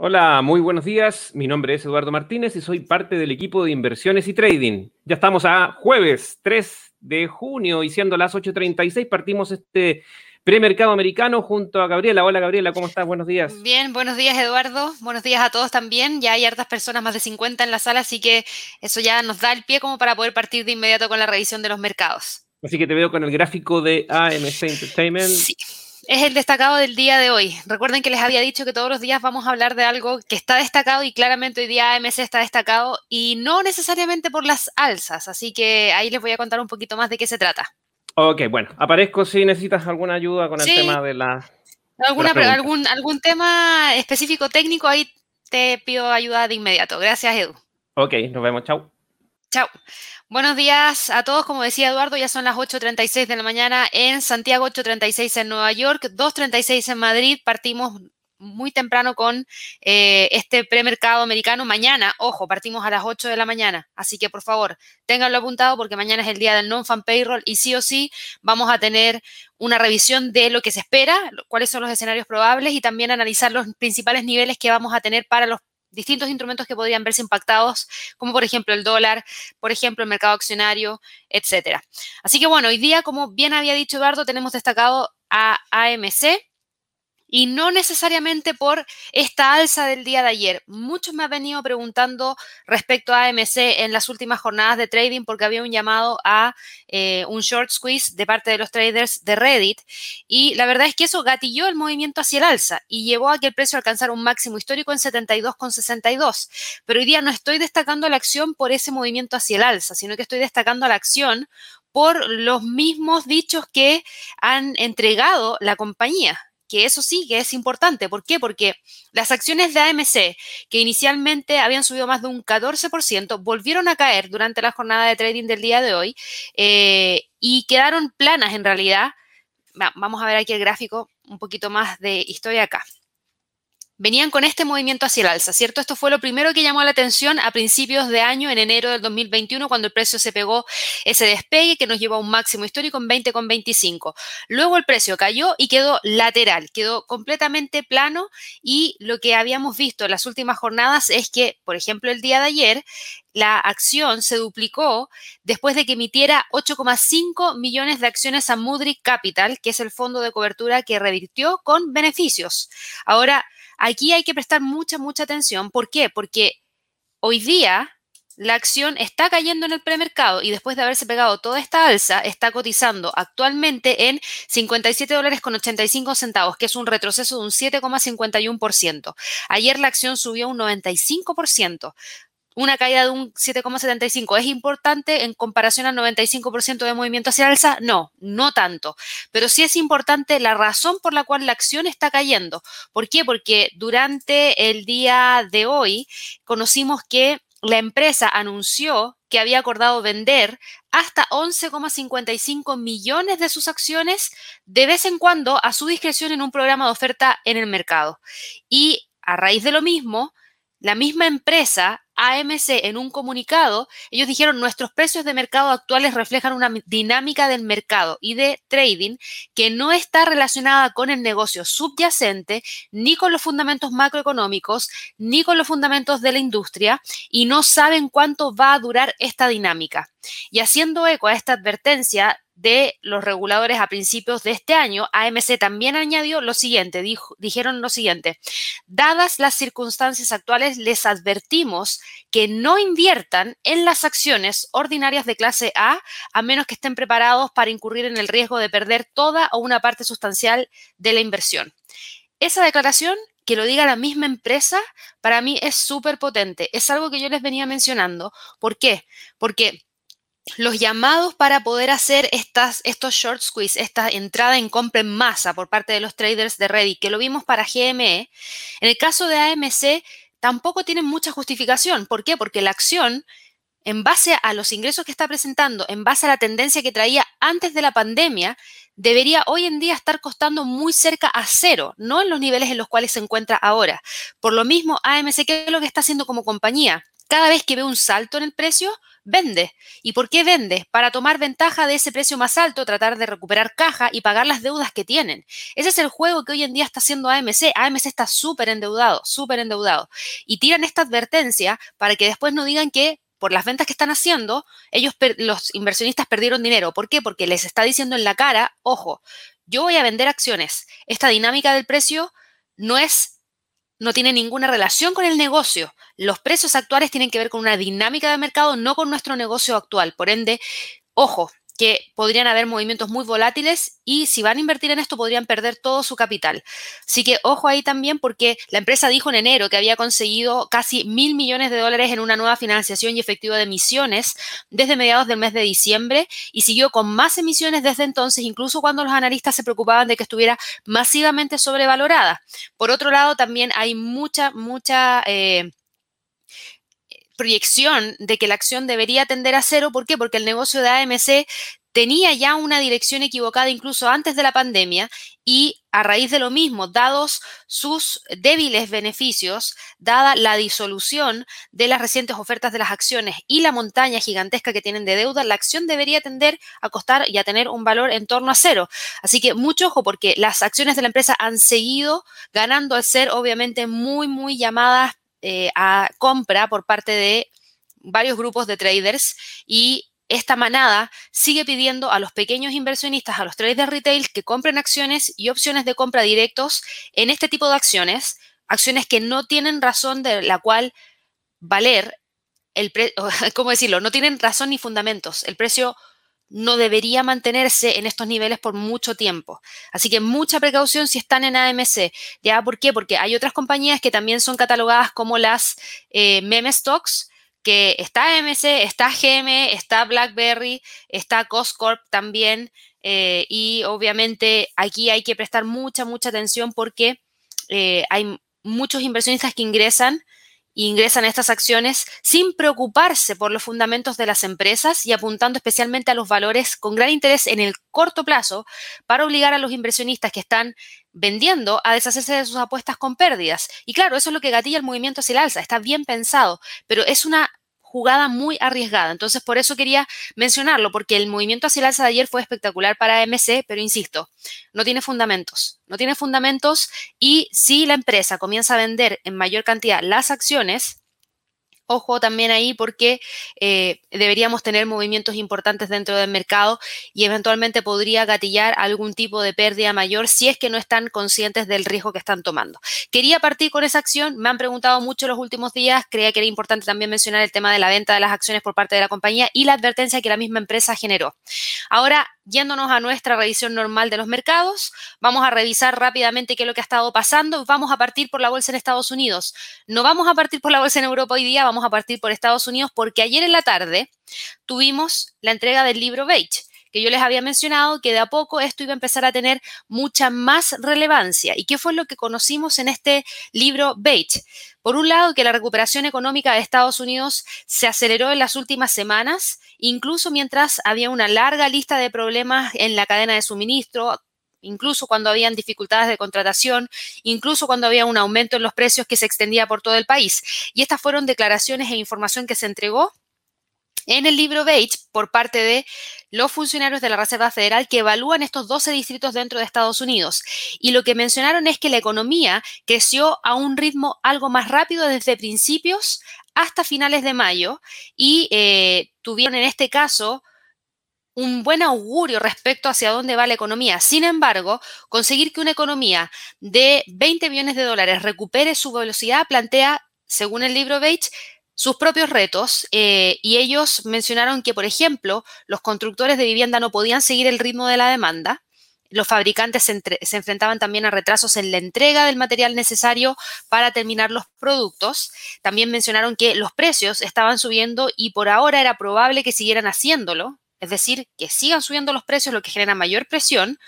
Hola, muy buenos días. Mi nombre es Eduardo Martínez y soy parte del equipo de inversiones y trading. Ya estamos a jueves 3 de junio y siendo las 8.36 partimos este premercado americano junto a Gabriela. Hola Gabriela, ¿cómo estás? Buenos días. Bien, buenos días Eduardo. Buenos días a todos también. Ya hay hartas personas, más de 50 en la sala, así que eso ya nos da el pie como para poder partir de inmediato con la revisión de los mercados. Así que te veo con el gráfico de AMC Entertainment. Sí es el destacado del día de hoy. Recuerden que les había dicho que todos los días vamos a hablar de algo que está destacado y claramente hoy día AMC está destacado y no necesariamente por las alzas, así que ahí les voy a contar un poquito más de qué se trata. Ok, bueno, aparezco si necesitas alguna ayuda con el tema de la... ¿Alguna, algún, ¿Algún tema específico técnico? Ahí te pido ayuda de inmediato. Gracias, Edu. Ok, nos vemos. Chao. Chao. Buenos días a todos. Como decía Eduardo, ya son las 8.36 de la mañana en Santiago, 8.36 en Nueva York, 2.36 en Madrid. Partimos muy temprano con eh, este premercado americano. Mañana, ojo, partimos a las 8 de la mañana. Así que por favor, ténganlo apuntado porque mañana es el día del non-fan payroll y sí o sí vamos a tener una revisión de lo que se espera, cuáles son los escenarios probables y también analizar los principales niveles que vamos a tener para los distintos instrumentos que podrían verse impactados, como por ejemplo el dólar, por ejemplo el mercado accionario, etcétera. Así que bueno, hoy día, como bien había dicho Eduardo, tenemos destacado a AMC, y no necesariamente por esta alza del día de ayer. Muchos me han venido preguntando respecto a AMC en las últimas jornadas de trading porque había un llamado a eh, un short squeeze de parte de los traders de Reddit y la verdad es que eso gatilló el movimiento hacia el alza y llevó a que el precio alcanzara un máximo histórico en 72,62. Pero hoy día no estoy destacando la acción por ese movimiento hacia el alza, sino que estoy destacando la acción por los mismos dichos que han entregado la compañía que eso sí que es importante. ¿Por qué? Porque las acciones de AMC, que inicialmente habían subido más de un 14%, volvieron a caer durante la jornada de trading del día de hoy eh, y quedaron planas en realidad. Vamos a ver aquí el gráfico, un poquito más de historia acá venían con este movimiento hacia el alza, ¿cierto? Esto fue lo primero que llamó la atención a principios de año, en enero del 2021, cuando el precio se pegó ese despegue que nos llevó a un máximo histórico en 20,25. Luego el precio cayó y quedó lateral, quedó completamente plano y lo que habíamos visto en las últimas jornadas es que, por ejemplo, el día de ayer, la acción se duplicó después de que emitiera 8,5 millones de acciones a Moody Capital, que es el fondo de cobertura que revirtió con beneficios. Ahora, Aquí hay que prestar mucha, mucha atención. ¿Por qué? Porque hoy día la acción está cayendo en el premercado y después de haberse pegado toda esta alza, está cotizando actualmente en 57 dólares con 85 centavos, que es un retroceso de un 7,51%. Ayer la acción subió un 95% una caída de un 7,75 es importante en comparación al 95% de movimiento hacia alza? No, no tanto. Pero sí es importante la razón por la cual la acción está cayendo. ¿Por qué? Porque durante el día de hoy conocimos que la empresa anunció que había acordado vender hasta 11,55 millones de sus acciones de vez en cuando a su discreción en un programa de oferta en el mercado. Y a raíz de lo mismo, la misma empresa, AMC, en un comunicado, ellos dijeron, nuestros precios de mercado actuales reflejan una dinámica del mercado y de trading que no está relacionada con el negocio subyacente, ni con los fundamentos macroeconómicos, ni con los fundamentos de la industria, y no saben cuánto va a durar esta dinámica. Y haciendo eco a esta advertencia, de los reguladores a principios de este año, AMC también añadió lo siguiente, dijeron lo siguiente, dadas las circunstancias actuales, les advertimos que no inviertan en las acciones ordinarias de clase A a menos que estén preparados para incurrir en el riesgo de perder toda o una parte sustancial de la inversión. Esa declaración que lo diga la misma empresa, para mí es súper potente. Es algo que yo les venía mencionando. ¿Por qué? Porque los llamados para poder hacer estas, estos short squeeze, esta entrada en compra en masa por parte de los traders de Reddit, que lo vimos para GME, en el caso de AMC tampoco tienen mucha justificación. ¿Por qué? Porque la acción, en base a los ingresos que está presentando, en base a la tendencia que traía antes de la pandemia, debería hoy en día estar costando muy cerca a cero, no en los niveles en los cuales se encuentra ahora. Por lo mismo, AMC, ¿qué es lo que está haciendo como compañía? Cada vez que ve un salto en el precio, vende. ¿Y por qué vende? Para tomar ventaja de ese precio más alto, tratar de recuperar caja y pagar las deudas que tienen. Ese es el juego que hoy en día está haciendo AMC. AMC está súper endeudado, súper endeudado. Y tiran esta advertencia para que después no digan que por las ventas que están haciendo, ellos, los inversionistas perdieron dinero. ¿Por qué? Porque les está diciendo en la cara, ojo, yo voy a vender acciones. Esta dinámica del precio no es, no tiene ninguna relación con el negocio. Los precios actuales tienen que ver con una dinámica de mercado, no con nuestro negocio actual. Por ende, ojo, que podrían haber movimientos muy volátiles y si van a invertir en esto podrían perder todo su capital. Así que ojo ahí también porque la empresa dijo en enero que había conseguido casi mil millones de dólares en una nueva financiación y efectivo de emisiones desde mediados del mes de diciembre y siguió con más emisiones desde entonces, incluso cuando los analistas se preocupaban de que estuviera masivamente sobrevalorada. Por otro lado, también hay mucha, mucha... Eh, proyección de que la acción debería tender a cero. ¿Por qué? Porque el negocio de AMC tenía ya una dirección equivocada incluso antes de la pandemia y a raíz de lo mismo, dados sus débiles beneficios, dada la disolución de las recientes ofertas de las acciones y la montaña gigantesca que tienen de deuda, la acción debería tender a costar y a tener un valor en torno a cero. Así que mucho ojo porque las acciones de la empresa han seguido ganando al ser obviamente muy, muy llamadas eh, a compra por parte de varios grupos de traders y esta manada sigue pidiendo a los pequeños inversionistas, a los traders retail, que compren acciones y opciones de compra directos en este tipo de acciones, acciones que no tienen razón de la cual valer el precio, ¿cómo decirlo? No tienen razón ni fundamentos. El precio no debería mantenerse en estos niveles por mucho tiempo. Así que mucha precaución si están en AMC. ¿Ya? ¿Por qué? Porque hay otras compañías que también son catalogadas como las eh, meme stocks, que está AMC, está GM, está BlackBerry, está Coscorp también. Eh, y obviamente aquí hay que prestar mucha, mucha atención porque eh, hay muchos inversionistas que ingresan ingresan a estas acciones sin preocuparse por los fundamentos de las empresas y apuntando especialmente a los valores con gran interés en el corto plazo para obligar a los inversionistas que están vendiendo a deshacerse de sus apuestas con pérdidas. Y claro, eso es lo que gatilla el movimiento hacia el alza, está bien pensado, pero es una jugada muy arriesgada. Entonces, por eso quería mencionarlo, porque el movimiento hacia el alza de ayer fue espectacular para AMC, pero insisto, no tiene fundamentos. No tiene fundamentos y si la empresa comienza a vender en mayor cantidad las acciones, Ojo también ahí porque eh, deberíamos tener movimientos importantes dentro del mercado y eventualmente podría gatillar algún tipo de pérdida mayor si es que no están conscientes del riesgo que están tomando. Quería partir con esa acción, me han preguntado mucho los últimos días, creía que era importante también mencionar el tema de la venta de las acciones por parte de la compañía y la advertencia que la misma empresa generó. Ahora, yéndonos a nuestra revisión normal de los mercados, vamos a revisar rápidamente qué es lo que ha estado pasando. Vamos a partir por la bolsa en Estados Unidos. No vamos a partir por la bolsa en Europa hoy día, vamos a partir por Estados Unidos porque ayer en la tarde tuvimos la entrega del libro Beige que yo les había mencionado que de a poco esto iba a empezar a tener mucha más relevancia. ¿Y qué fue lo que conocimos en este libro Beige? Por un lado, que la recuperación económica de Estados Unidos se aceleró en las últimas semanas, incluso mientras había una larga lista de problemas en la cadena de suministro, incluso cuando habían dificultades de contratación, incluso cuando había un aumento en los precios que se extendía por todo el país. Y estas fueron declaraciones e información que se entregó en el libro Beige por parte de los funcionarios de la Reserva Federal que evalúan estos 12 distritos dentro de Estados Unidos. Y lo que mencionaron es que la economía creció a un ritmo algo más rápido desde principios hasta finales de mayo y eh, tuvieron en este caso un buen augurio respecto hacia dónde va la economía. Sin embargo, conseguir que una economía de 20 billones de dólares recupere su velocidad plantea, según el libro Bates, sus propios retos eh, y ellos mencionaron que, por ejemplo, los constructores de vivienda no podían seguir el ritmo de la demanda. Los fabricantes se, se, enfrentaban también a retrasos en la entrega del material necesario para terminar los productos. También mencionaron que los precios estaban subiendo y por ahora era probable que siguieran haciéndolo, es decir, que sigan subiendo los precios, lo que genera mayor presión.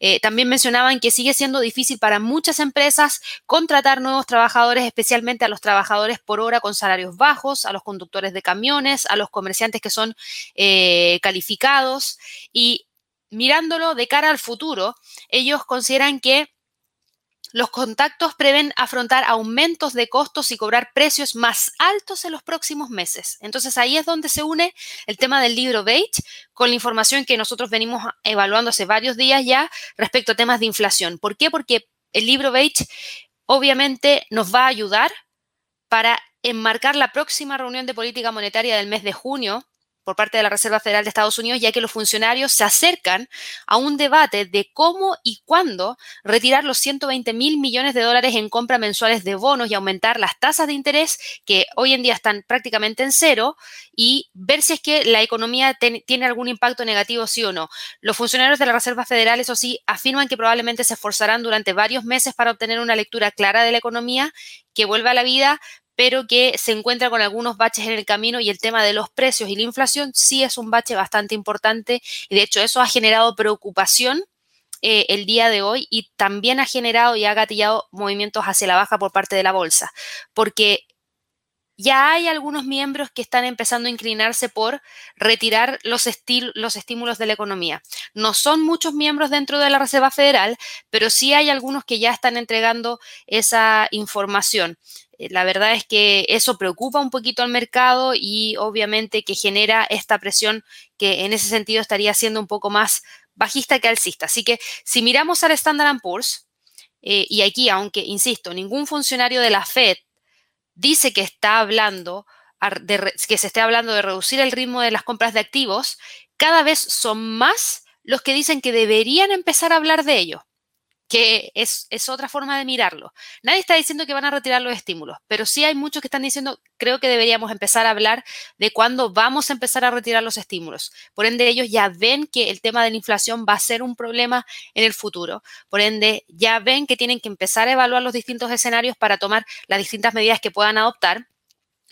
Eh, también mencionaban que sigue siendo difícil para muchas empresas contratar nuevos trabajadores, especialmente a los trabajadores por hora con salarios bajos, a los conductores de camiones, a los comerciantes que son eh, calificados. Y mirándolo de cara al futuro, ellos consideran que los contactos prevén afrontar aumentos de costos y cobrar precios más altos en los próximos meses. Entonces ahí es donde se une el tema del libro Beige con la información que nosotros venimos evaluando hace varios días ya respecto a temas de inflación. ¿Por qué? Porque el libro Beige obviamente nos va a ayudar para enmarcar la próxima reunión de política monetaria del mes de junio por parte de la Reserva Federal de Estados Unidos, ya que los funcionarios se acercan a un debate de cómo y cuándo retirar los 120 mil millones de dólares en compra mensuales de bonos y aumentar las tasas de interés que hoy en día están prácticamente en cero y ver si es que la economía tiene algún impacto negativo, sí o no. Los funcionarios de la Reserva Federal, eso sí, afirman que probablemente se esforzarán durante varios meses para obtener una lectura clara de la economía que vuelva a la vida, pero que se encuentra con algunos baches en el camino y el tema de los precios y la inflación sí es un bache bastante importante y de hecho eso ha generado preocupación eh, el día de hoy y también ha generado y ha gatillado movimientos hacia la baja por parte de la bolsa, porque ya hay algunos miembros que están empezando a inclinarse por retirar los, los, estímulos de la economía. No son muchos miembros dentro de la Reserva Federal, pero sí hay algunos que ya están entregando esa información. Eh, la verdad es que eso preocupa un poquito al mercado y obviamente que genera esta presión que en ese sentido estaría siendo un poco más bajista que alcista. Así que si miramos al Standard Poor's, eh, y aquí, aunque, insisto, ningún funcionario de la Fed dice que está hablando que se esté hablando de reducir el ritmo de las compras de activos, cada vez son más los que dicen que deberían empezar a hablar de ello que es, otra forma de mirarlo. Nadie está diciendo que van a retirar los estímulos, pero sí hay muchos que están diciendo, creo que deberíamos empezar a hablar de cuándo vamos a empezar a retirar los estímulos. Por ende, ellos ya ven que el tema de la inflación va a ser un problema en el futuro. Por ende, ya ven que tienen que empezar a evaluar los distintos escenarios para tomar las distintas medidas que puedan adoptar.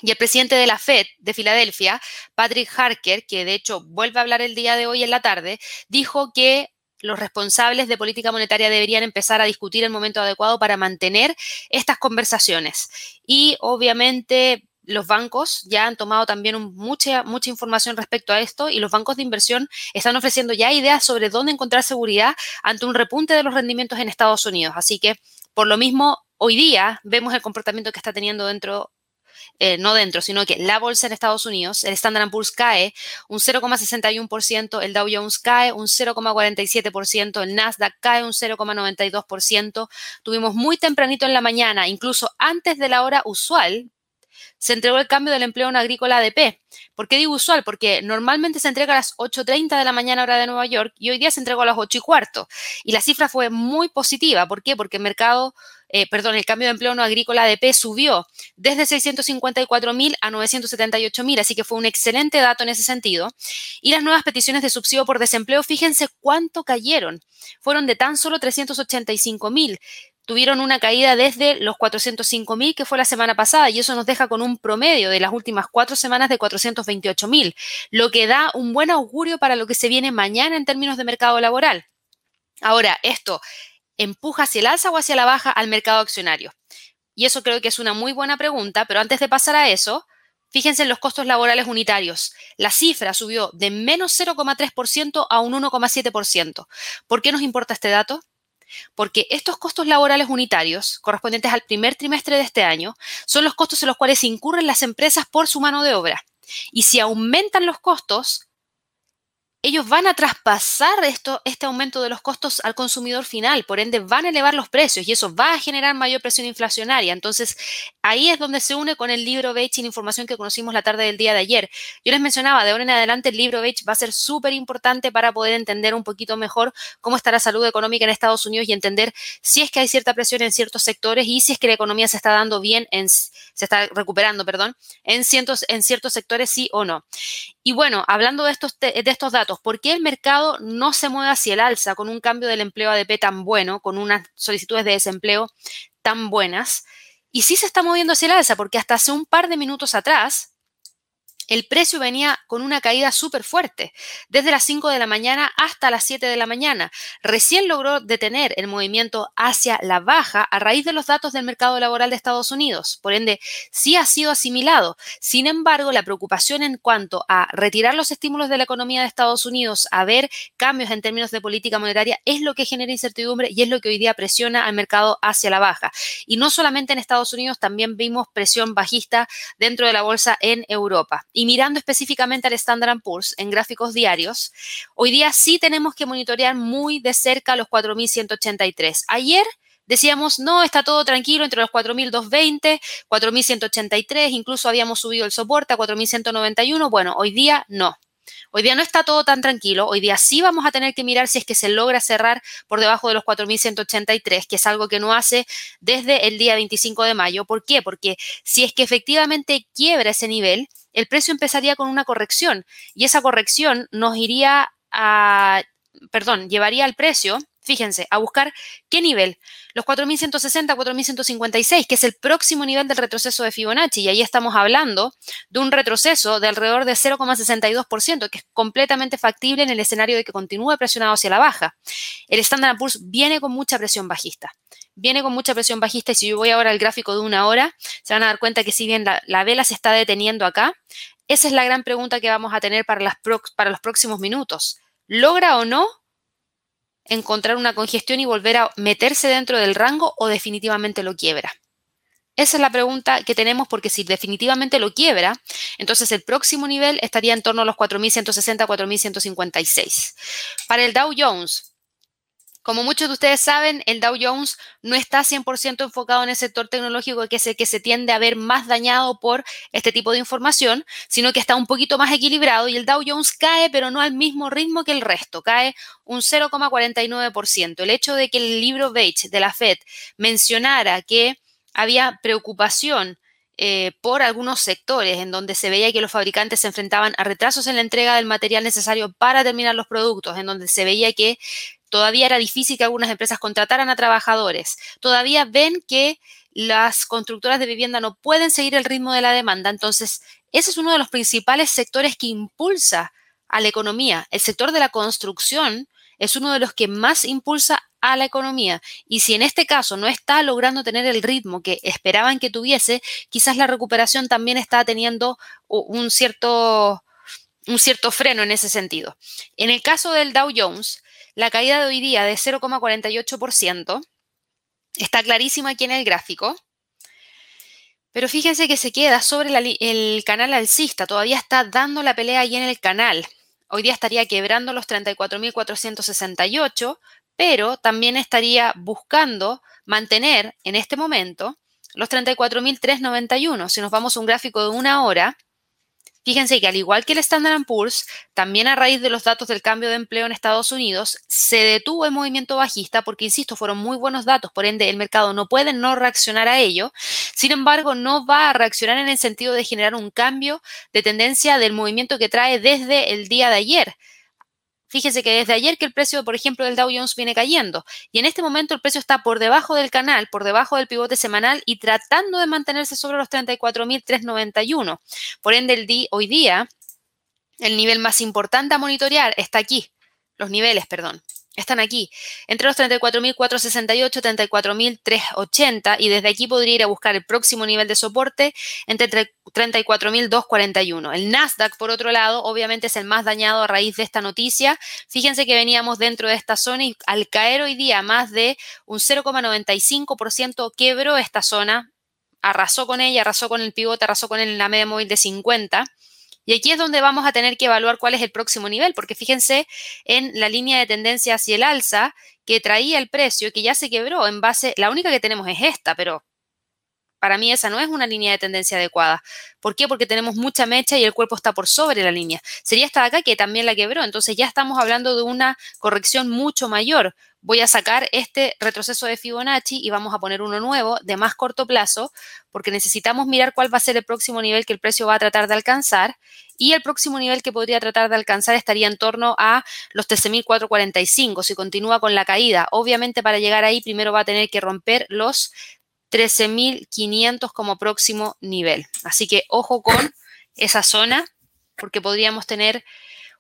Y el presidente de la Fed de Filadelfia, Patrick Harker, que de hecho vuelve a hablar el día de hoy en la tarde, dijo que los responsables de política monetaria deberían empezar a discutir el momento adecuado para mantener estas conversaciones. Y obviamente los bancos ya han tomado también mucha, mucha información respecto a esto y los bancos de inversión están ofreciendo ya ideas sobre dónde encontrar seguridad ante un repunte de los rendimientos en Estados Unidos. Así que, por lo mismo, hoy día vemos el comportamiento que está teniendo dentro eh, no dentro, sino que la bolsa en Estados Unidos, el Standard Poor's cae un 0,61%, el Dow Jones cae un 0,47%, el Nasdaq cae un 0,92%. Tuvimos muy tempranito en la mañana, incluso antes de la hora usual, se entregó el cambio del empleo en agrícola ADP. ¿Por qué digo usual? Porque normalmente se entrega a las 8.30 de la mañana hora de Nueva York y hoy día se entregó a las 8 y cuarto. Y la cifra fue muy positiva. ¿Por qué? Porque el mercado, eh, perdón, el cambio de empleo no agrícola ADP subió desde 654.000 a 978.000, así que fue un excelente dato en ese sentido. Y las nuevas peticiones de subsidio por desempleo, fíjense cuánto cayeron. Fueron de tan solo 385.000 tuvieron una caída desde los 405.000 que fue la semana pasada y eso nos deja con un promedio de las últimas cuatro semanas de 428.000, lo que da un buen augurio para lo que se viene mañana en términos de mercado laboral. Ahora, esto empuja hacia el alza o hacia la baja al mercado accionario. Y eso creo que es una muy buena pregunta, pero antes de pasar a eso, fíjense en los costos laborales unitarios. La cifra subió de menos 0,3% a un 1,7%. ¿Por qué nos importa este dato? porque estos costos laborales unitarios, correspondientes al primer trimestre de este año, son los costos en los cuales incurren las empresas por su mano de obra. Y si aumentan los costos, ellos van a traspasar esto, este aumento de los costos al consumidor final, por ende van a elevar los precios y eso va a generar mayor presión inflacionaria. Entonces, ahí es donde se une con el libro Beige y la información que conocimos la tarde del día de ayer. Yo les mencionaba, de ahora en adelante el libro Beige va a ser súper importante para poder entender un poquito mejor cómo está la salud económica en Estados Unidos y entender si es que hay cierta presión en ciertos sectores y si es que la economía se está dando bien, en, se está recuperando, perdón, en ciertos, en ciertos sectores sí o no. Y bueno, hablando de estos, de estos datos, ¿por qué el mercado no se mueve hacia el alza con un cambio del empleo ADP tan bueno, con unas solicitudes de desempleo tan buenas? Y sí se está moviendo hacia el alza, porque hasta hace un par de minutos atrás, el precio venía con una caída súper fuerte, desde las 5 de la mañana hasta las 7 de la mañana. Recién logró detener el movimiento hacia la baja a raíz de los datos del mercado laboral de Estados Unidos. Por ende, sí ha sido asimilado. Sin embargo, la preocupación en cuanto a retirar los estímulos de la economía de Estados Unidos, a ver cambios en términos de política monetaria, es lo que genera incertidumbre y es lo que hoy día presiona al mercado hacia la baja. Y no solamente en Estados Unidos, también vimos presión bajista dentro de la bolsa en Europa. Y mirando específicamente al Standard Poor's en gráficos diarios, hoy día sí tenemos que monitorear muy de cerca los 4.183. Ayer decíamos, no, está todo tranquilo entre los 4.220, 4.183, incluso habíamos subido el soporte a 4.191. Bueno, hoy día no. Hoy día no está todo tan tranquilo, hoy día sí vamos a tener que mirar si es que se logra cerrar por debajo de los 4.183, que es algo que no hace desde el día 25 de mayo. ¿Por qué? Porque si es que efectivamente quiebra ese nivel, el precio empezaría con una corrección y esa corrección nos iría a, perdón, llevaría al precio Fíjense, a buscar qué nivel. Los 4.160, 4.156, que es el próximo nivel del retroceso de Fibonacci. Y ahí estamos hablando de un retroceso de alrededor de 0,62%, que es completamente factible en el escenario de que continúe presionado hacia la baja. El Standard Poor's viene con mucha presión bajista. Viene con mucha presión bajista y si yo voy ahora al gráfico de una hora, se van a dar cuenta que si bien la, la vela se está deteniendo acá, esa es la gran pregunta que vamos a tener para, las para los próximos minutos. ¿Logra o no encontrar una congestión y volver a meterse dentro del rango o definitivamente lo quiebra? Esa es la pregunta que tenemos porque si definitivamente lo quiebra, entonces el próximo nivel estaría en torno a los 4.160, 4.156. Para el Dow Jones, como muchos de ustedes saben, el Dow Jones no está 100% enfocado en el sector tecnológico, que es el que se tiende a ver más dañado por este tipo de información, sino que está un poquito más equilibrado y el Dow Jones cae, pero no al mismo ritmo que el resto, cae un 0,49%. El hecho de que el libro Beige de la Fed mencionara que había preocupación eh, por algunos sectores en donde se veía que los fabricantes se enfrentaban a retrasos en la entrega del material necesario para terminar los productos, en donde se veía que Todavía era difícil que algunas empresas contrataran a trabajadores. Todavía ven que las constructoras de vivienda no pueden seguir el ritmo de la demanda. Entonces, ese es uno de los principales sectores que impulsa a la economía. El sector de la construcción es uno de los que más impulsa a la economía. Y si en este caso no está logrando tener el ritmo que esperaban que tuviese, quizás la recuperación también está teniendo un cierto, un cierto freno en ese sentido. En el caso del Dow Jones, la caída de hoy día de 0,48% está clarísima aquí en el gráfico. Pero fíjense que se queda sobre el canal alcista, todavía está dando la pelea ahí en el canal. Hoy día estaría quebrando los 34.468, pero también estaría buscando mantener en este momento los 34.391. Si nos vamos a un gráfico de una hora, Fíjense que al igual que el Standard Poor's, también a raíz de los datos del cambio de empleo en Estados Unidos, se detuvo el movimiento bajista porque, insisto, fueron muy buenos datos, por ende el mercado no puede no reaccionar a ello. Sin embargo, no va a reaccionar en el sentido de generar un cambio de tendencia del movimiento que trae desde el día de ayer. Fíjese que desde ayer que el precio, por ejemplo, del Dow Jones viene cayendo y en este momento el precio está por debajo del canal, por debajo del pivote semanal y tratando de mantenerse sobre los 34.391. Por ende, el hoy día el nivel más importante a monitorear está aquí, los niveles, perdón están aquí, entre los 34.468 y 34.380 y desde aquí podría ir a buscar el próximo nivel de soporte entre 34.241. El Nasdaq, por otro lado, obviamente es el más dañado a raíz de esta noticia. Fíjense que veníamos dentro de esta zona y al caer hoy día más de un 0,95% quebró esta zona, arrasó con ella, arrasó con el pivote, arrasó con la media móvil de 50 y aquí es donde vamos a tener que evaluar cuál es el próximo nivel, porque fíjense en la línea de tendencia hacia el alza que traía el precio, que ya se quebró en base, la única que tenemos es esta, pero para mí esa no es una línea de tendencia adecuada. ¿Por qué? Porque tenemos mucha mecha y el cuerpo está por sobre la línea. Sería esta de acá que también la quebró. Entonces ya estamos hablando de una corrección mucho mayor voy a sacar este retroceso de Fibonacci y vamos a poner uno nuevo de más corto plazo porque necesitamos mirar cuál va a ser el próximo nivel que el precio va a tratar de alcanzar y el próximo nivel que podría tratar de alcanzar estaría en torno a los 13.445 si continúa con la caída. Obviamente para llegar ahí primero va a tener que romper los 13.500 como próximo nivel. Así que ojo con esa zona porque podríamos tener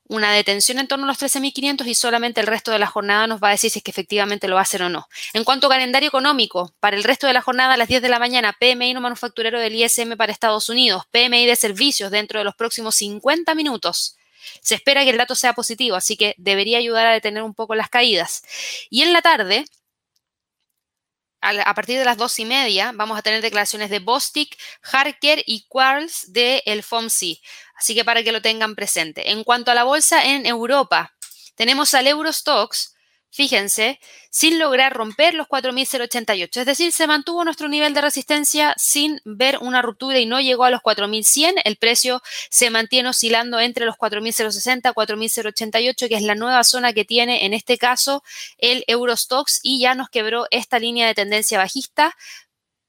una detención en torno a los 13.500 y solamente el resto de la jornada nos va a decir si es que efectivamente lo va a hacer o no. En cuanto a calendario económico, para el resto de la jornada a las 10 de la mañana, PMI no manufacturero del ISM para Estados Unidos, PMI de servicios dentro de los próximos 50 minutos. Se espera que el dato sea positivo, así que debería ayudar a detener un poco las caídas. Y en la tarde, a partir de las dos y media vamos a tener declaraciones de Bostic, Harker y Quarles del el FOMC. Así que para que lo tengan presente. En cuanto a la bolsa en Europa, tenemos al Eurostox fíjense, sin lograr romper los 4.088. Es decir, se mantuvo nuestro nivel de resistencia sin ver una ruptura y no llegó a los 4.100. El precio se mantiene oscilando entre los 4.060 y 4.088, que es la nueva zona que tiene en este caso el Eurostox y ya nos quebró esta línea de tendencia bajista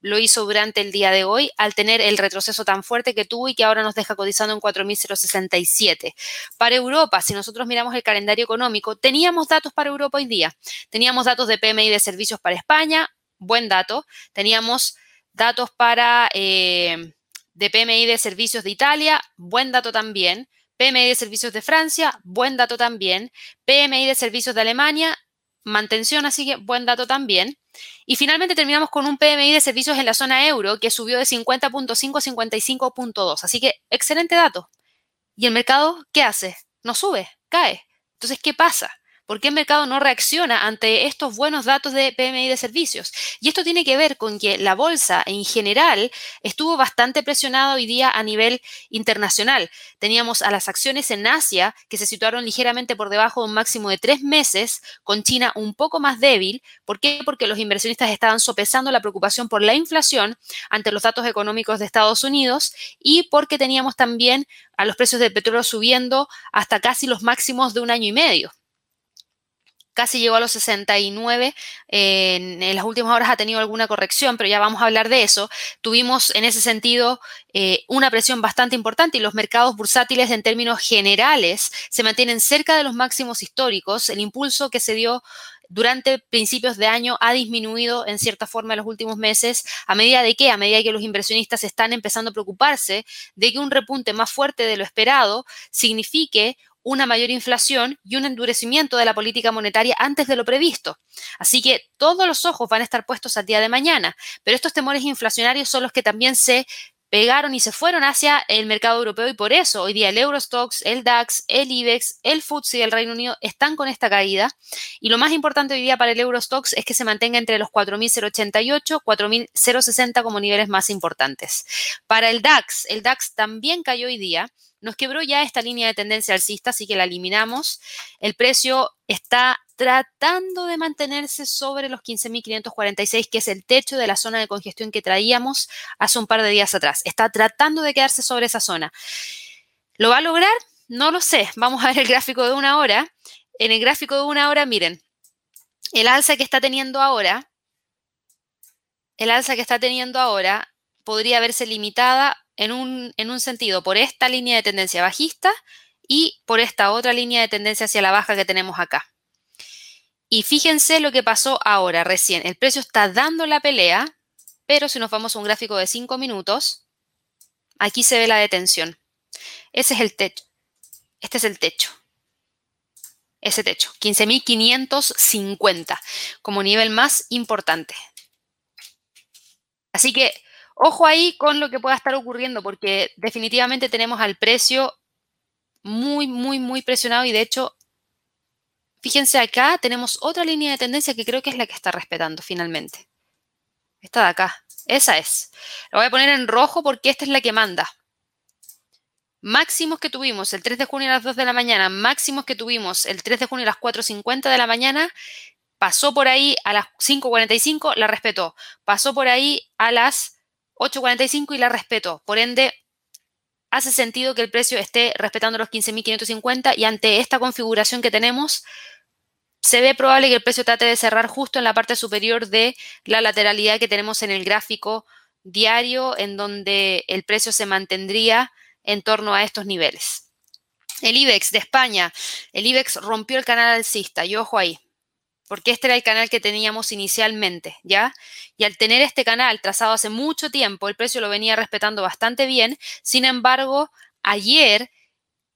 lo hizo durante el día de hoy al tener el retroceso tan fuerte que tuvo y que ahora nos deja cotizando en 4.067. Para Europa, si nosotros miramos el calendario económico, teníamos datos para Europa hoy día. Teníamos datos de PMI de servicios para España, buen dato. Teníamos datos para eh, de PMI de servicios de Italia, buen dato también. PMI de servicios de Francia, buen dato también. PMI de servicios de Alemania, mantención, así que buen dato también. Y finalmente terminamos con un PMI de servicios en la zona euro que subió de 50.5 a 55.2. Así que excelente dato. ¿Y el mercado qué hace? No sube, cae. Entonces, ¿qué pasa? ¿Por qué el mercado no reacciona ante estos buenos datos de PMI de servicios? Y esto tiene que ver con que la bolsa en general estuvo bastante presionada hoy día a nivel internacional. Teníamos a las acciones en Asia que se situaron ligeramente por debajo de un máximo de tres meses, con China un poco más débil. ¿Por qué? Porque los inversionistas estaban sopesando la preocupación por la inflación ante los datos económicos de Estados Unidos y porque teníamos también a los precios del petróleo subiendo hasta casi los máximos de un año y medio casi llegó a los 69. en, las últimas horas ha tenido alguna corrección, pero ya vamos a hablar de eso. Tuvimos en ese sentido eh, una presión bastante importante y los mercados bursátiles en términos generales se mantienen cerca de los máximos históricos. El impulso que se dio durante principios de año ha disminuido en cierta forma en los últimos meses, a medida de que, a medida que los inversionistas están empezando a preocuparse de que un repunte más fuerte de lo esperado signifique una mayor inflación y un endurecimiento de la política monetaria antes de lo previsto. Así que todos los ojos van a estar puestos al día de mañana, pero estos temores inflacionarios son los que también se pegaron y se fueron hacia el mercado europeo y por eso hoy día el Eurostox, el DAX, el IBEX, el FTSE del Reino Unido están con esta caída y lo más importante hoy día para el Eurostox es que se mantenga entre los 4.088, 4.060 como niveles más importantes. Para el DAX, el DAX también cayó hoy día nos quebró ya esta línea de tendencia alcista, así que la eliminamos. El precio está tratando de mantenerse sobre los 15.546, que es el techo de la zona de congestión que traíamos hace un par de días atrás. Está tratando de quedarse sobre esa zona. ¿Lo va a lograr? No lo sé. Vamos a ver el gráfico de una hora. En el gráfico de una hora, miren, el alza que está teniendo ahora, el alza que está teniendo ahora podría verse limitada en un, en un sentido por esta línea de tendencia bajista y por esta otra línea de tendencia hacia la baja que tenemos acá. Y fíjense lo que pasó ahora, recién. El precio está dando la pelea, pero si nos vamos a un gráfico de 5 minutos, aquí se ve la detención. Ese es el techo. Este es el techo. Ese techo, 15.550 como nivel más importante. Así que Ojo ahí con lo que pueda estar ocurriendo, porque definitivamente tenemos al precio muy, muy, muy presionado y de hecho, fíjense acá, tenemos otra línea de tendencia que creo que es la que está respetando finalmente. Esta de acá, esa es. La voy a poner en rojo porque esta es la que manda. Máximos que tuvimos el 3 de junio a las 2 de la mañana, máximos que tuvimos el 3 de junio a las 4.50 de la mañana, pasó por ahí a las 5.45, la respetó. Pasó por ahí a las 8.45 y la respeto. Por ende, hace sentido que el precio esté respetando los 15.550 y ante esta configuración que tenemos, se ve probable que el precio trate de cerrar justo en la parte superior de la lateralidad que tenemos en el gráfico diario, en donde el precio se mantendría en torno a estos niveles. El IBEX de España, el IBEX rompió el canal alcista y ojo ahí, porque este era el canal que teníamos inicialmente, ¿ya? Y al tener este canal trazado hace mucho tiempo, el precio lo venía respetando bastante bien. Sin embargo, ayer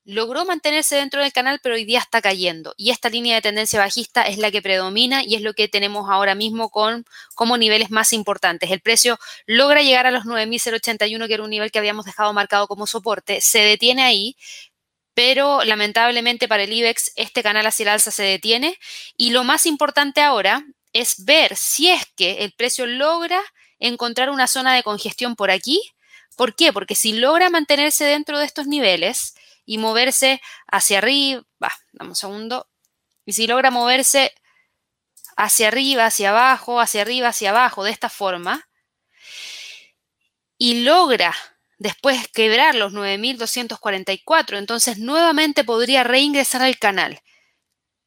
logró mantenerse dentro del canal, pero hoy día está cayendo. Y esta línea de tendencia bajista es la que predomina y es lo que tenemos ahora mismo con, como niveles más importantes. El precio logra llegar a los 9.081, que era un nivel que habíamos dejado marcado como soporte, se detiene ahí, pero lamentablemente para el IBEX este canal hacia el alza se detiene. Y lo más importante ahora es ver si es que el precio logra encontrar una zona de congestión por aquí. ¿Por qué? Porque si logra mantenerse dentro de estos niveles, y moverse hacia arriba, dame un segundo, y si logra moverse hacia arriba, hacia abajo, hacia arriba, hacia abajo, de esta forma, y logra después quebrar los 9.244, entonces nuevamente podría reingresar al canal.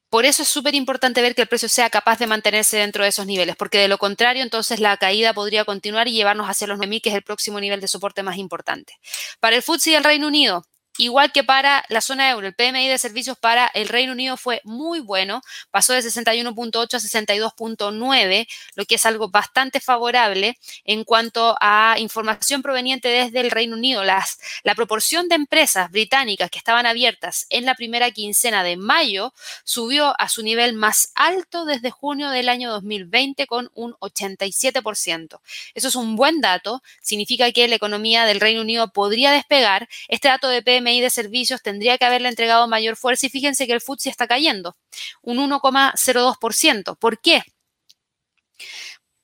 Por eso es súper importante ver que el precio sea capaz de mantenerse dentro de esos niveles, porque de lo contrario, entonces la caída podría continuar y llevarnos hacia los 9.000, que es el próximo nivel de soporte más importante. Para el FTSE del Reino Unido, Igual que para la zona euro, el PMI de servicios para el Reino Unido fue muy bueno, pasó de 61.8 a 62.9, lo que es algo bastante favorable en cuanto a información proveniente desde el Reino Unido. La proporción de empresas británicas que estaban abiertas en la primera quincena de mayo subió a su nivel más alto desde junio del año 2020 con un 87%. Eso es un buen dato, significa que la economía del Reino Unido podría despegar. Este dato de PMI de servicios tendría que haberle entregado mayor fuerza y fíjense que el FTSE está cayendo un 1,02%. ¿Por qué?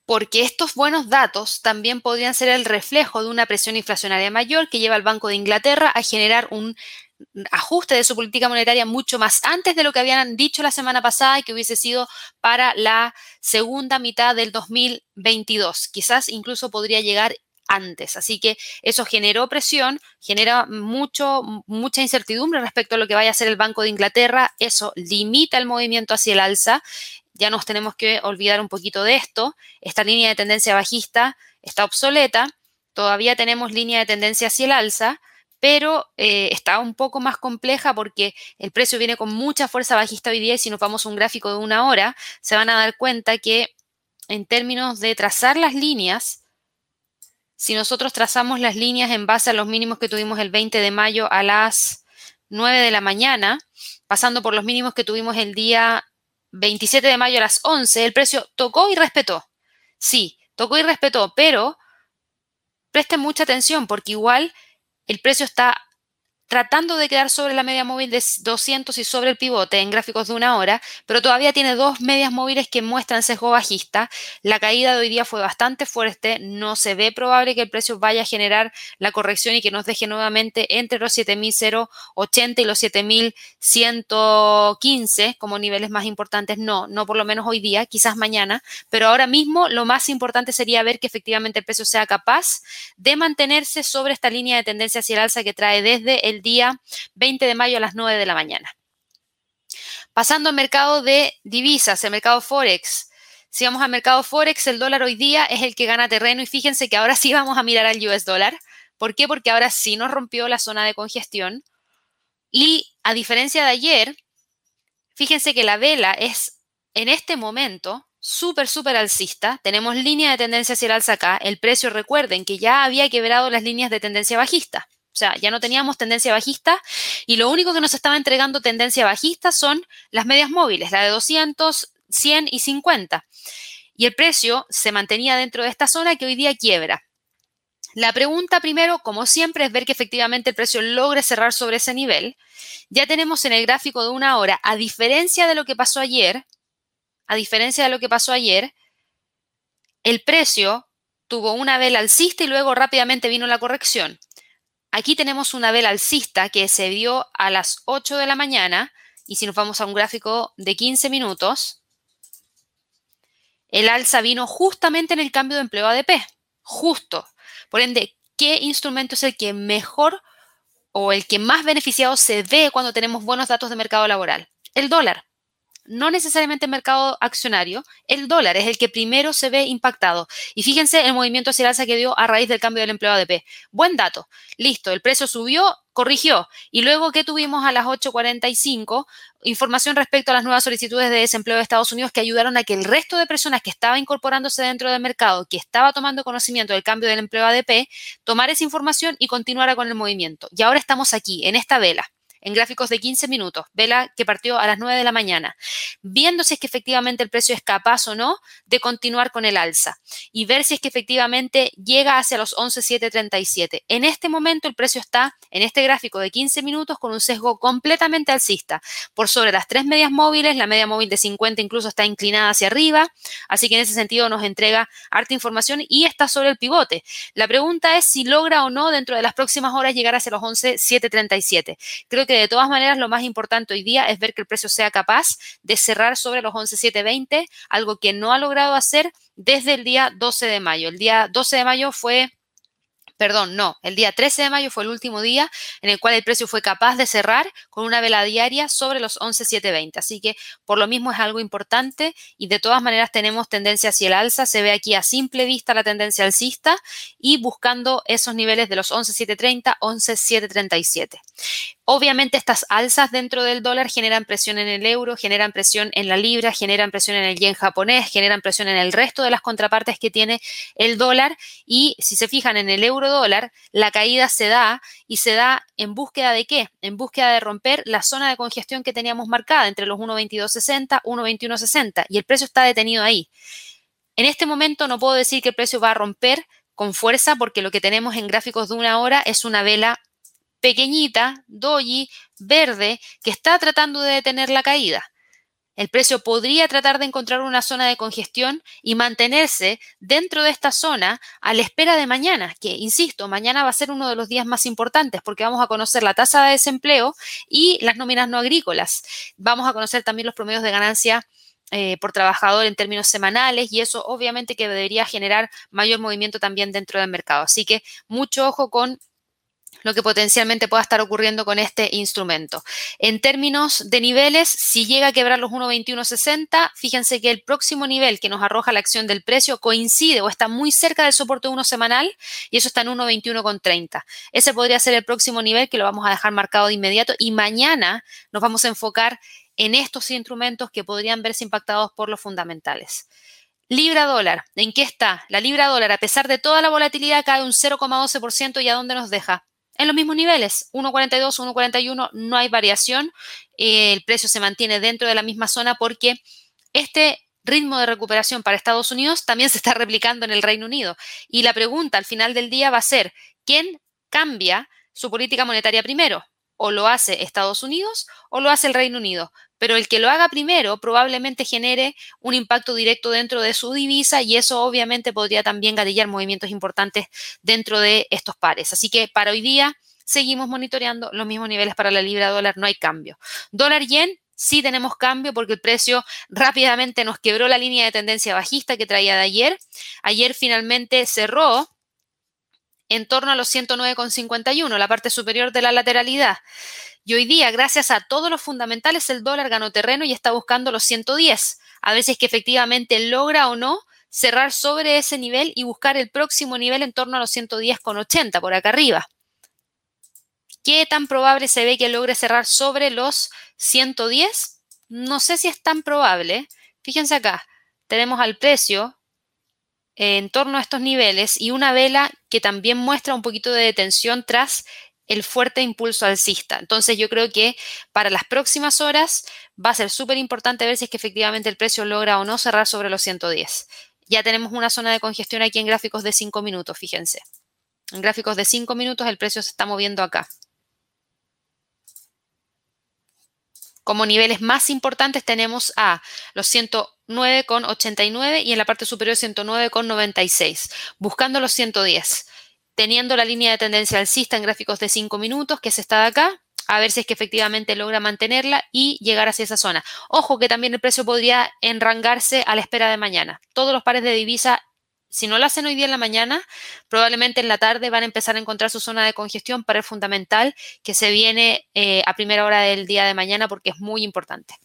Porque estos buenos datos también podrían ser el reflejo de una presión inflacionaria mayor que lleva al Banco de Inglaterra a generar un ajuste de su política monetaria mucho más antes de lo que habían dicho la semana pasada y que hubiese sido para la segunda mitad del 2022. Quizás incluso podría llegar antes. Así que eso generó presión, genera mucho, mucha incertidumbre respecto a lo que vaya a hacer el Banco de Inglaterra. Eso limita el movimiento hacia el alza. Ya nos tenemos que olvidar un poquito de esto. Esta línea de tendencia bajista está obsoleta. Todavía tenemos línea de tendencia hacia el alza, pero eh, está un poco más compleja porque el precio viene con mucha fuerza bajista hoy día y si nos vamos a un gráfico de una hora, se van a dar cuenta que en términos de trazar las líneas, si nosotros trazamos las líneas en base a los mínimos que tuvimos el 20 de mayo a las 9 de la mañana, pasando por los mínimos que tuvimos el día 27 de mayo a las 11, el precio tocó y respetó. Sí, tocó y respetó, pero presten mucha atención porque igual el precio está tratando de quedar sobre la media móvil de 200 y sobre el pivote en gráficos de una hora, pero todavía tiene dos medias móviles que muestran sesgo bajista. La caída de hoy día fue bastante fuerte, no se ve probable que el precio vaya a generar la corrección y que nos deje nuevamente entre los 7.080 y los 7.115 como niveles más importantes. No, no por lo menos hoy día, quizás mañana, pero ahora mismo lo más importante sería ver que efectivamente el precio sea capaz de mantenerse sobre esta línea de tendencia hacia el alza que trae desde el día 20 de mayo a las 9 de la mañana. Pasando al mercado de divisas, el mercado Forex. Si vamos al mercado Forex, el dólar hoy día es el que gana terreno y fíjense que ahora sí vamos a mirar al US dólar. ¿Por qué? Porque ahora sí nos rompió la zona de congestión. Y a diferencia de ayer, fíjense que la vela es en este momento súper, súper alcista. Tenemos línea de tendencia hacia el alza acá. El precio, recuerden que ya había quebrado las líneas de tendencia bajista. O sea, ya no teníamos tendencia bajista y lo único que nos estaba entregando tendencia bajista son las medias móviles, la de 200, 100 y 50. Y el precio se mantenía dentro de esta zona que hoy día quiebra. La pregunta primero, como siempre, es ver que efectivamente el precio logre cerrar sobre ese nivel. Ya tenemos en el gráfico de una hora, a diferencia de lo que pasó ayer, a diferencia de lo que pasó ayer, el precio tuvo una vela alcista y luego rápidamente vino la corrección. Aquí tenemos una vela alcista que se dio a las 8 de la mañana y si nos vamos a un gráfico de 15 minutos, el alza vino justamente en el cambio de empleo ADP, justo. Por ende, ¿qué instrumento es el que mejor o el que más beneficiado se ve cuando tenemos buenos datos de mercado laboral? El dólar no necesariamente el mercado accionario, el dólar es el que primero se ve impactado. Y fíjense el movimiento hacia el alza que dio a raíz del cambio del empleo ADP. Buen dato. Listo, el precio subió, corrigió. Y luego, ¿qué tuvimos a las 8.45? Información respecto a las nuevas solicitudes de desempleo de Estados Unidos que ayudaron a que el resto de personas que estaba incorporándose dentro del mercado, que estaba tomando conocimiento del cambio del empleo ADP, tomara esa información y continuara con el movimiento. Y ahora estamos aquí, en esta vela. En gráficos de 15 minutos, vela que partió a las 9 de la mañana, viendo si es que efectivamente el precio es capaz o no de continuar con el alza y ver si es que efectivamente llega hacia los 11,737. En este momento el precio está en este gráfico de 15 minutos con un sesgo completamente alcista por sobre las tres medias móviles, la media móvil de 50 incluso está inclinada hacia arriba, así que en ese sentido nos entrega harta información y está sobre el pivote. La pregunta es si logra o no dentro de las próximas horas llegar hacia los 11,737. Creo que de todas maneras lo más importante hoy día es ver que el precio sea capaz de cerrar sobre los 11,720, algo que no ha logrado hacer desde el día 12 de mayo. El día 12 de mayo fue perdón, no, el día 13 de mayo fue el último día en el cual el precio fue capaz de cerrar con una vela diaria sobre los 11,720. Así que por lo mismo es algo importante y de todas maneras tenemos tendencia hacia el alza. Se ve aquí a simple vista la tendencia alcista y buscando esos niveles de los 11,730, 11,737. Obviamente estas alzas dentro del dólar generan presión en el euro, generan presión en la libra, generan presión en el yen japonés, generan presión en el resto de las contrapartes que tiene el dólar y si se fijan en el euro dólar, la caída se da y se da en búsqueda de qué? En búsqueda de romper la zona de congestión que teníamos marcada entre los 1.2260, 1.2160 y el precio está detenido ahí. En este momento no puedo decir que el precio va a romper con fuerza porque lo que tenemos en gráficos de una hora es una vela pequeñita, doji, verde, que está tratando de detener la caída. El precio podría tratar de encontrar una zona de congestión y mantenerse dentro de esta zona a la espera de mañana, que, insisto, mañana va a ser uno de los días más importantes porque vamos a conocer la tasa de desempleo y las nóminas no agrícolas. Vamos a conocer también los promedios de ganancia eh, por trabajador en términos semanales y eso obviamente que debería generar mayor movimiento también dentro del mercado. Así que mucho ojo con lo que potencialmente pueda estar ocurriendo con este instrumento. En términos de niveles, si llega a quebrar los 1.2160, fíjense que el próximo nivel que nos arroja la acción del precio coincide o está muy cerca del soporte 1 semanal y eso está en 1.2130. Ese podría ser el próximo nivel que lo vamos a dejar marcado de inmediato y mañana nos vamos a enfocar en estos instrumentos que podrían verse impactados por los fundamentales. Libra dólar, ¿en qué está? La libra dólar, a pesar de toda la volatilidad, cae un 0,12% y a dónde nos deja? En los mismos niveles, 1.42, 1.41, no hay variación, el precio se mantiene dentro de la misma zona porque este ritmo de recuperación para Estados Unidos también se está replicando en el Reino Unido. Y la pregunta al final del día va a ser, ¿quién cambia su política monetaria primero? ¿O lo hace Estados Unidos o lo hace el Reino Unido? pero el que lo haga primero probablemente genere un impacto directo dentro de su divisa y eso obviamente podría también gatillar movimientos importantes dentro de estos pares. Así que para hoy día seguimos monitoreando los mismos niveles para la libra dólar, no hay cambio. Dólar yen, sí tenemos cambio porque el precio rápidamente nos quebró la línea de tendencia bajista que traía de ayer. Ayer finalmente cerró en torno a los 109,51, la parte superior de la lateralidad. Y hoy día, gracias a todos los fundamentales, el dólar ganó terreno y está buscando los 110. A ver si es que efectivamente logra o no cerrar sobre ese nivel y buscar el próximo nivel en torno a los 110,80 por acá arriba. ¿Qué tan probable se ve que logre cerrar sobre los 110? No sé si es tan probable. Fíjense acá, tenemos al precio en torno a estos niveles y una vela que también muestra un poquito de detención tras el fuerte impulso alcista. Entonces yo creo que para las próximas horas va a ser súper importante ver si es que efectivamente el precio logra o no cerrar sobre los 110. Ya tenemos una zona de congestión aquí en gráficos de 5 minutos, fíjense. En gráficos de 5 minutos el precio se está moviendo acá. Como niveles más importantes tenemos a los 109,89 y en la parte superior 109,96, buscando los 110 teniendo la línea de tendencia alcista en gráficos de 5 minutos, que es esta de acá, a ver si es que efectivamente logra mantenerla y llegar hacia esa zona. Ojo que también el precio podría enrangarse a la espera de mañana. Todos los pares de divisa, si no lo hacen hoy día en la mañana, probablemente en la tarde van a empezar a encontrar su zona de congestión para el fundamental que se viene eh, a primera hora del día de mañana porque es muy importante.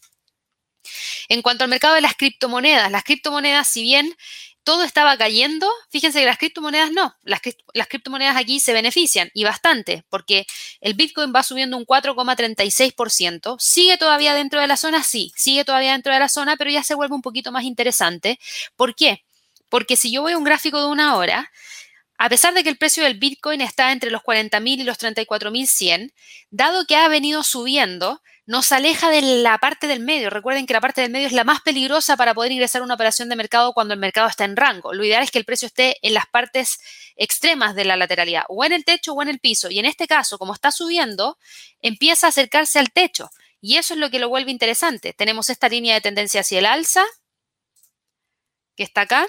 En cuanto al mercado de las criptomonedas, las criptomonedas, si bien todo estaba cayendo, fíjense que las criptomonedas no, las, criptomonedas aquí se benefician y bastante, porque el Bitcoin va subiendo un 4,36%, sigue todavía dentro de la zona, sí, sigue todavía dentro de la zona, pero ya se vuelve un poquito más interesante. ¿Por qué? Porque si yo voy a un gráfico de una hora, a pesar de que el precio del Bitcoin está entre los 40.000 y los 34.100, dado que ha venido subiendo, nos aleja de la parte del medio. Recuerden que la parte del medio es la más peligrosa para poder ingresar a una operación de mercado cuando el mercado está en rango. Lo ideal es que el precio esté en las partes extremas de la lateralidad, o en el techo o en el piso. Y en este caso, como está subiendo, empieza a acercarse al techo. Y eso es lo que lo vuelve interesante. Tenemos esta línea de tendencia hacia el alza, que está acá.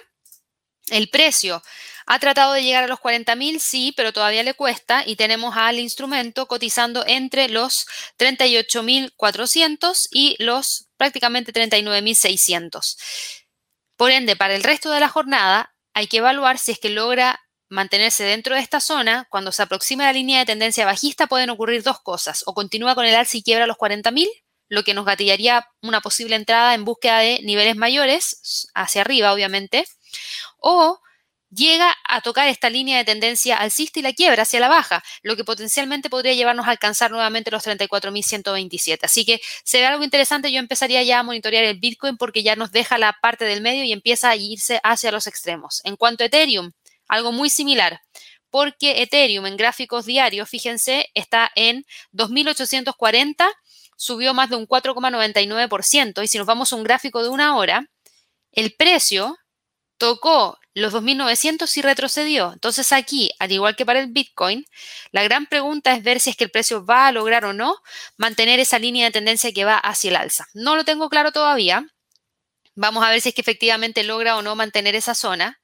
El precio ha tratado de llegar a los 40.000, sí, pero todavía le cuesta y tenemos al instrumento cotizando entre los 38.400 y los prácticamente 39.600. Por ende, para el resto de la jornada hay que evaluar si es que logra mantenerse dentro de esta zona. Cuando se aproxima la línea de tendencia bajista pueden ocurrir dos cosas. O continúa con el alza y quiebra los 40.000, lo que nos gatillaría una posible entrada en búsqueda de niveles mayores, hacia arriba obviamente, o llega a tocar esta línea de tendencia alcista y la quiebra hacia la baja, lo que potencialmente podría llevarnos a alcanzar nuevamente los 34.127. Así que se ve algo interesante, yo empezaría ya a monitorear el Bitcoin porque ya nos deja la parte del medio y empieza a irse hacia los extremos. En cuanto a Ethereum, algo muy similar, porque Ethereum en gráficos diarios, fíjense, está en 2.840, subió más de un 4,99% y si nos vamos a un gráfico de una hora, el precio tocó los 2.900 y retrocedió. Entonces aquí, al igual que para el Bitcoin, la gran pregunta es ver si es que el precio va a lograr o no mantener esa línea de tendencia que va hacia el alza. No lo tengo claro todavía. Vamos a ver si es que efectivamente logra o no mantener esa zona.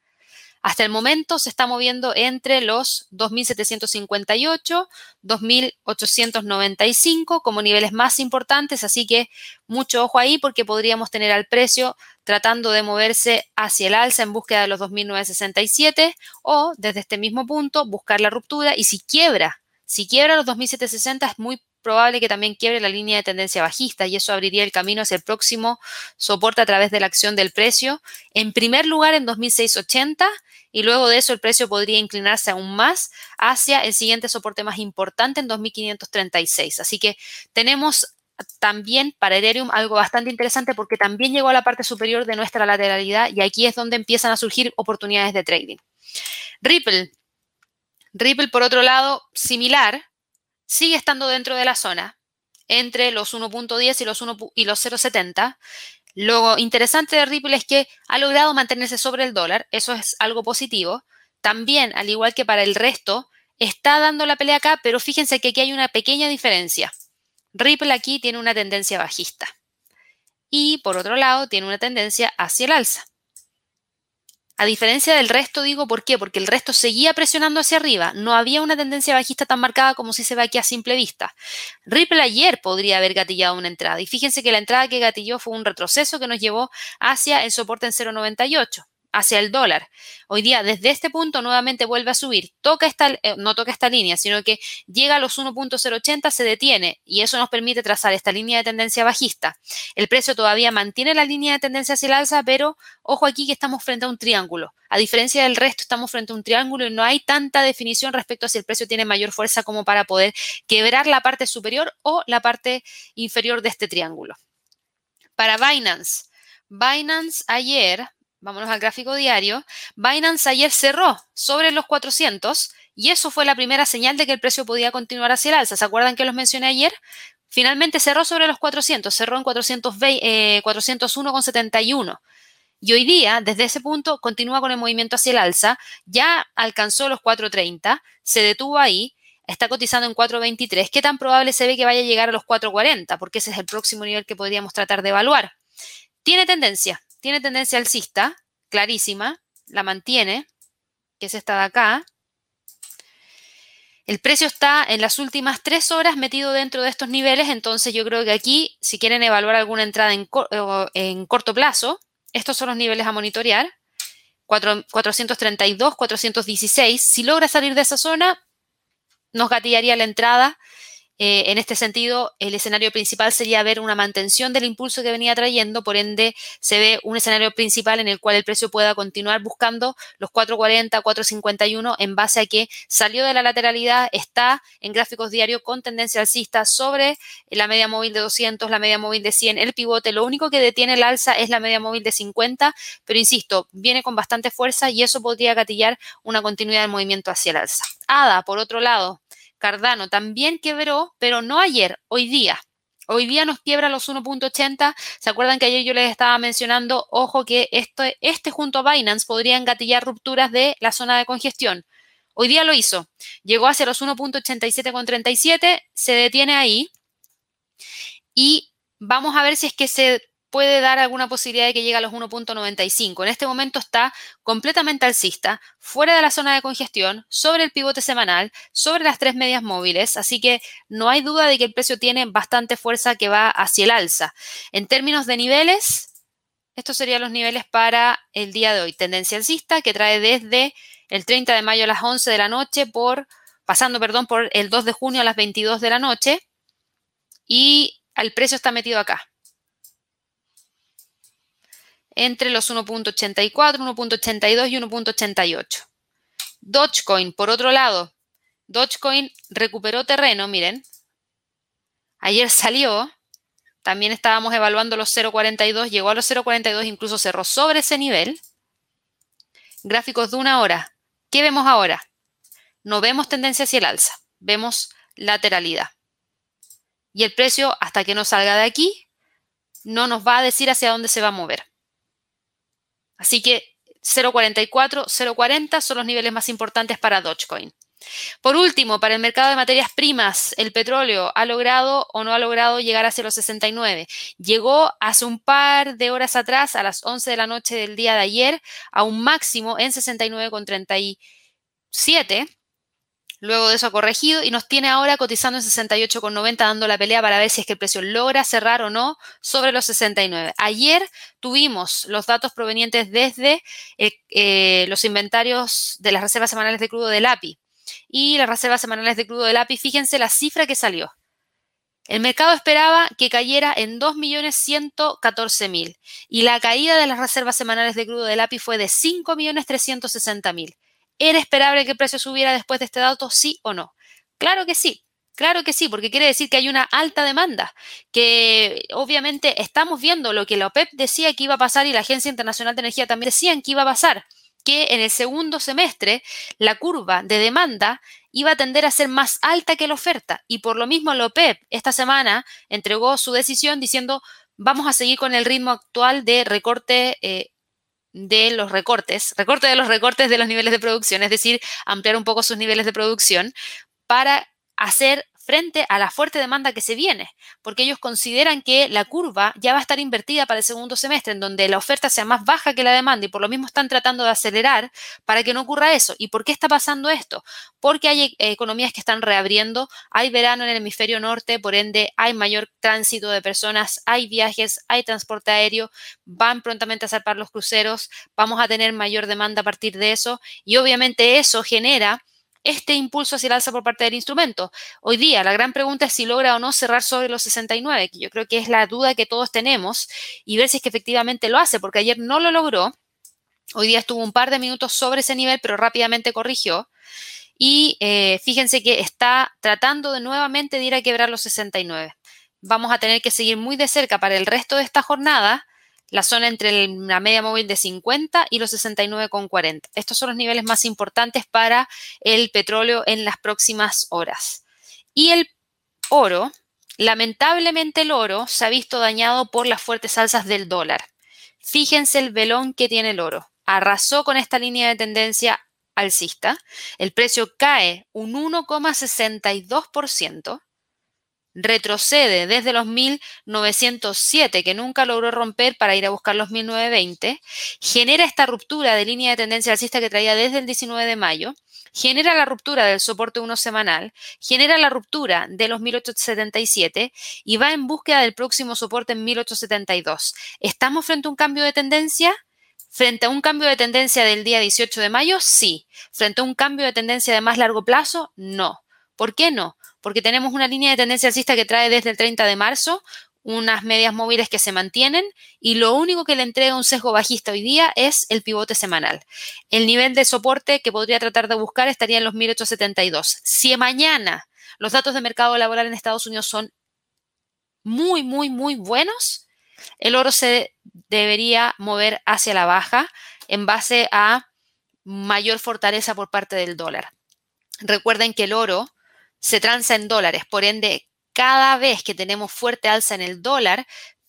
Hasta el momento se está moviendo entre los 2.758, 2.895 como niveles más importantes, así que mucho ojo ahí porque podríamos tener al precio tratando de moverse hacia el alza en búsqueda de los 2.967 o desde este mismo punto buscar la ruptura y si quiebra, si quiebra los 2.760 es muy probable que también quiebre la línea de tendencia bajista y eso abriría el camino hacia el próximo soporte a través de la acción del precio. En primer lugar en 2.680 y luego de eso el precio podría inclinarse aún más hacia el siguiente soporte más importante en 2.536. Así que tenemos también para Ethereum algo bastante interesante porque también llegó a la parte superior de nuestra lateralidad y aquí es donde empiezan a surgir oportunidades de trading. Ripple. Ripple, por otro lado, similar, sigue estando dentro de la zona entre los 1.10 y los, y los 0.70 lo interesante de Ripple es que ha logrado mantenerse sobre el dólar, eso es algo positivo. También, al igual que para el resto, está dando la pelea acá, pero fíjense que aquí hay una pequeña diferencia. Ripple aquí tiene una tendencia bajista y por otro lado tiene una tendencia hacia el alza. A diferencia del resto, digo, ¿por qué? Porque el resto seguía presionando hacia arriba. No había una tendencia bajista tan marcada como si se ve aquí a simple vista. Ripple ayer podría haber gatillado una entrada. Y fíjense que la entrada que gatilló fue un retroceso que nos llevó hacia el soporte en 0,98 hacia el dólar. Hoy día, desde este punto, nuevamente vuelve a subir. Toca esta, eh, no toca esta línea, sino que llega a los 1.080, se detiene y eso nos permite trazar esta línea de tendencia bajista. El precio todavía mantiene la línea de tendencia hacia el alza, pero ojo aquí que estamos frente a un triángulo. A diferencia del resto, estamos frente a un triángulo y no hay tanta definición respecto a si el precio tiene mayor fuerza como para poder quebrar la parte superior o la parte inferior de este triángulo. Para Binance, Binance ayer vámonos al gráfico diario, Binance ayer cerró sobre los 400 y eso fue la primera señal de que el precio podía continuar hacia el alza. ¿Se acuerdan que los mencioné ayer? Finalmente cerró sobre los 400, cerró en 420, 401,71. Eh, y hoy día, desde ese punto, continúa con el movimiento hacia el alza, ya alcanzó los 430, se detuvo ahí, está cotizando en 423. ¿Qué tan probable se ve que vaya a llegar a los 440? Porque ese es el próximo nivel que podríamos tratar de evaluar. Tiene tendencia, tiene tendencia alcista, clarísima, la mantiene, que es esta de acá. El precio está en las últimas tres horas metido dentro de estos niveles, entonces yo creo que aquí, si quieren evaluar alguna entrada en, en corto plazo, estos son los niveles a monitorear. 432, 416. Si logra salir de esa zona, nos gatillaría la entrada eh, en este sentido, el escenario principal sería ver una mantención del impulso que venía trayendo, por ende, se ve un escenario principal en el cual el precio pueda continuar buscando los 440, 451 en base a que salió de la lateralidad, está en gráficos diarios con tendencia alcista sobre la media móvil de 200, la media móvil de 100, el pivote. Lo único que detiene el alza es la media móvil de 50, pero insisto, viene con bastante fuerza y eso podría gatillar una continuidad del movimiento hacia el alza. ADA, por otro lado, Cardano también quebró, pero no ayer, hoy día. Hoy día nos quiebra los 1.80. ¿Se acuerdan que ayer yo les estaba mencionando, ojo, que este, este junto a Binance podría engatillar rupturas de la zona de congestión? Hoy día lo hizo. Llegó hacia los 1.87,37, se detiene ahí y vamos a ver si es que se puede dar alguna posibilidad de que llegue a los 1.95. En este momento está completamente alcista, fuera de la zona de congestión, sobre el pivote semanal, sobre las tres medias móviles, así que no hay duda de que el precio tiene bastante fuerza que va hacia el alza. En términos de niveles, estos serían los niveles para el día de hoy. Tendencia alcista que trae desde el 30 de mayo a las 11 de la noche por pasando, perdón, por el 2 de junio a las 22 de la noche y el precio está metido acá entre los 1.84, 1.82 y 1.88. Dogecoin, por otro lado, Dogecoin recuperó terreno, miren. Ayer salió, también estábamos evaluando los 0.42, llegó a los 0.42, incluso cerró sobre ese nivel. Gráficos de una hora. ¿Qué vemos ahora? No vemos tendencia hacia el alza, vemos lateralidad. Y el precio, hasta que no salga de aquí, no nos va a decir hacia dónde se va a mover. Así que 0.44, 0.40 son los niveles más importantes para Dogecoin. Por último, para el mercado de materias primas, el petróleo ha logrado o no ha logrado llegar hacia los 69. Llegó hace un par de horas atrás, a las 11 de la noche del día de ayer, a un máximo en 69,37 Luego de eso ha corregido y nos tiene ahora cotizando en 68,90 dando la pelea para ver si es que el precio logra cerrar o no sobre los 69. Ayer tuvimos los datos provenientes desde eh, eh, los inventarios de las reservas semanales de crudo del API. Y las reservas semanales de crudo del API, fíjense la cifra que salió. El mercado esperaba que cayera en 2.114.000 y la caída de las reservas semanales de crudo del API fue de 5.360.000. ¿Era esperable que el precio subiera después de este dato, sí o no? Claro que sí. Claro que sí, porque quiere decir que hay una alta demanda, que obviamente estamos viendo lo que la OPEP decía que iba a pasar y la Agencia Internacional de Energía también decían que iba a pasar, que en el segundo semestre la curva de demanda iba a tender a ser más alta que la oferta. Y por lo mismo la OPEP esta semana entregó su decisión diciendo vamos a seguir con el ritmo actual de recorte eh, de los recortes, recorte de los recortes de los niveles de producción, es decir, ampliar un poco sus niveles de producción para hacer frente a la fuerte demanda que se viene, porque ellos consideran que la curva ya va a estar invertida para el segundo semestre, en donde la oferta sea más baja que la demanda y por lo mismo están tratando de acelerar para que no ocurra eso. ¿Y por qué está pasando esto? Porque hay eh, economías que están reabriendo, hay verano en el hemisferio norte, por ende hay mayor tránsito de personas, hay viajes, hay transporte aéreo, van prontamente a zarpar los cruceros, vamos a tener mayor demanda a partir de eso y obviamente eso genera este impulso hacia el alza por parte del instrumento. Hoy día la gran pregunta es si logra o no cerrar sobre los 69, que yo creo que es la duda que todos tenemos, y ver si es que efectivamente lo hace, porque ayer no lo logró. Hoy día estuvo un par de minutos sobre ese nivel, pero rápidamente corrigió. Y eh, fíjense que está tratando de nuevamente de ir a quebrar los 69. Vamos a tener que seguir muy de cerca para el resto de esta jornada la zona entre la media móvil de 50 y los 69,40. Estos son los niveles más importantes para el petróleo en las próximas horas. Y el oro, lamentablemente el oro se ha visto dañado por las fuertes alzas del dólar. Fíjense el velón que tiene el oro. Arrasó con esta línea de tendencia alcista. El precio cae un 1,62% retrocede desde los 1907, que nunca logró romper para ir a buscar los 1920, genera esta ruptura de línea de tendencia alcista que traía desde el 19 de mayo, genera la ruptura del soporte 1 semanal, genera la ruptura de los 1877 y va en búsqueda del próximo soporte en 1872. ¿Estamos frente a un cambio de tendencia? Frente a un cambio de tendencia del día 18 de mayo, sí. Frente a un cambio de tendencia de más largo plazo, no. ¿Por qué no? Porque tenemos una línea de tendencia alcista que trae desde el 30 de marzo unas medias móviles que se mantienen y lo único que le entrega un sesgo bajista hoy día es el pivote semanal. El nivel de soporte que podría tratar de buscar estaría en los 1872. Si mañana los datos de mercado laboral en Estados Unidos son muy, muy, muy buenos, el oro se debería mover hacia la baja en base a mayor fortaleza por parte del dólar. Recuerden que el oro se transa en dólares, por ende cada vez que tenemos fuerte alza en el dólar,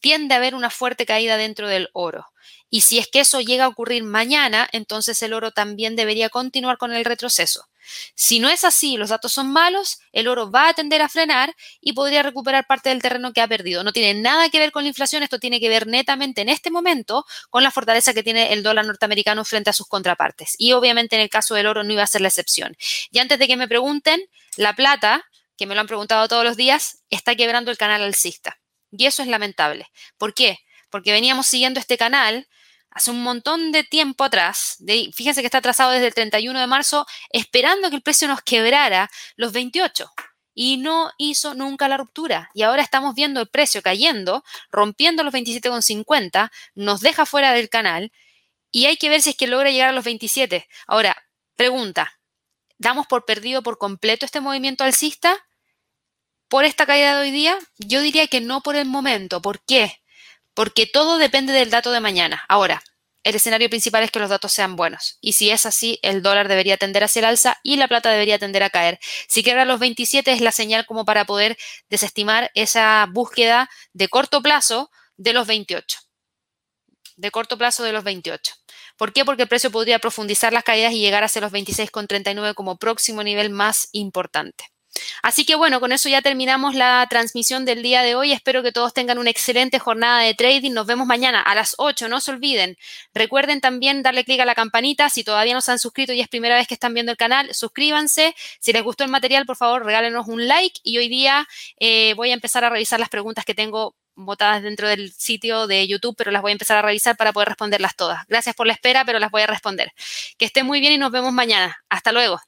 tiende a haber una fuerte caída dentro del oro. Y si es que eso llega a ocurrir mañana, entonces el oro también debería continuar con el retroceso. Si no es así, los datos son malos, el oro va a tender a frenar y podría recuperar parte del terreno que ha perdido. No tiene nada que ver con la inflación, esto tiene que ver netamente en este momento con la fortaleza que tiene el dólar norteamericano frente a sus contrapartes. Y obviamente en el caso del oro no iba a ser la excepción. Y antes de que me pregunten, la plata que me lo han preguntado todos los días, está quebrando el canal alcista. Y eso es lamentable. ¿Por qué? Porque veníamos siguiendo este canal hace un montón de tiempo atrás, fíjense que está trazado desde el 31 de marzo, esperando que el precio nos quebrara los 28 y no hizo nunca la ruptura. Y ahora estamos viendo el precio cayendo, rompiendo los 27,50, nos deja fuera del canal y hay que ver si es que logra llegar a los 27. Ahora, pregunta, ¿damos por perdido por completo este movimiento alcista? Por esta caída de hoy día? Yo diría que no por el momento. ¿Por qué? Porque todo depende del dato de mañana. Ahora, el escenario principal es que los datos sean buenos. Y si es así, el dólar debería tender hacia el alza y la plata debería tender a caer. Si quebra los 27 es la señal como para poder desestimar esa búsqueda de corto plazo de los 28. De corto plazo de los 28. ¿Por qué? Porque el precio podría profundizar las caídas y llegar hacia los 26,39 como próximo nivel más importante. Así que bueno, con eso ya terminamos la transmisión del día de hoy. Espero que todos tengan una excelente jornada de trading. Nos vemos mañana a las 8, no se olviden. Recuerden también darle clic a la campanita. Si todavía no se han suscrito y es primera vez que están viendo el canal, suscríbanse. Si les gustó el material, por favor, regálenos un like. Y hoy día eh, voy a empezar a revisar las preguntas que tengo botadas dentro del sitio de YouTube, pero las voy a empezar a revisar para poder responderlas todas. Gracias por la espera, pero las voy a responder. Que estén muy bien y nos vemos mañana. Hasta luego.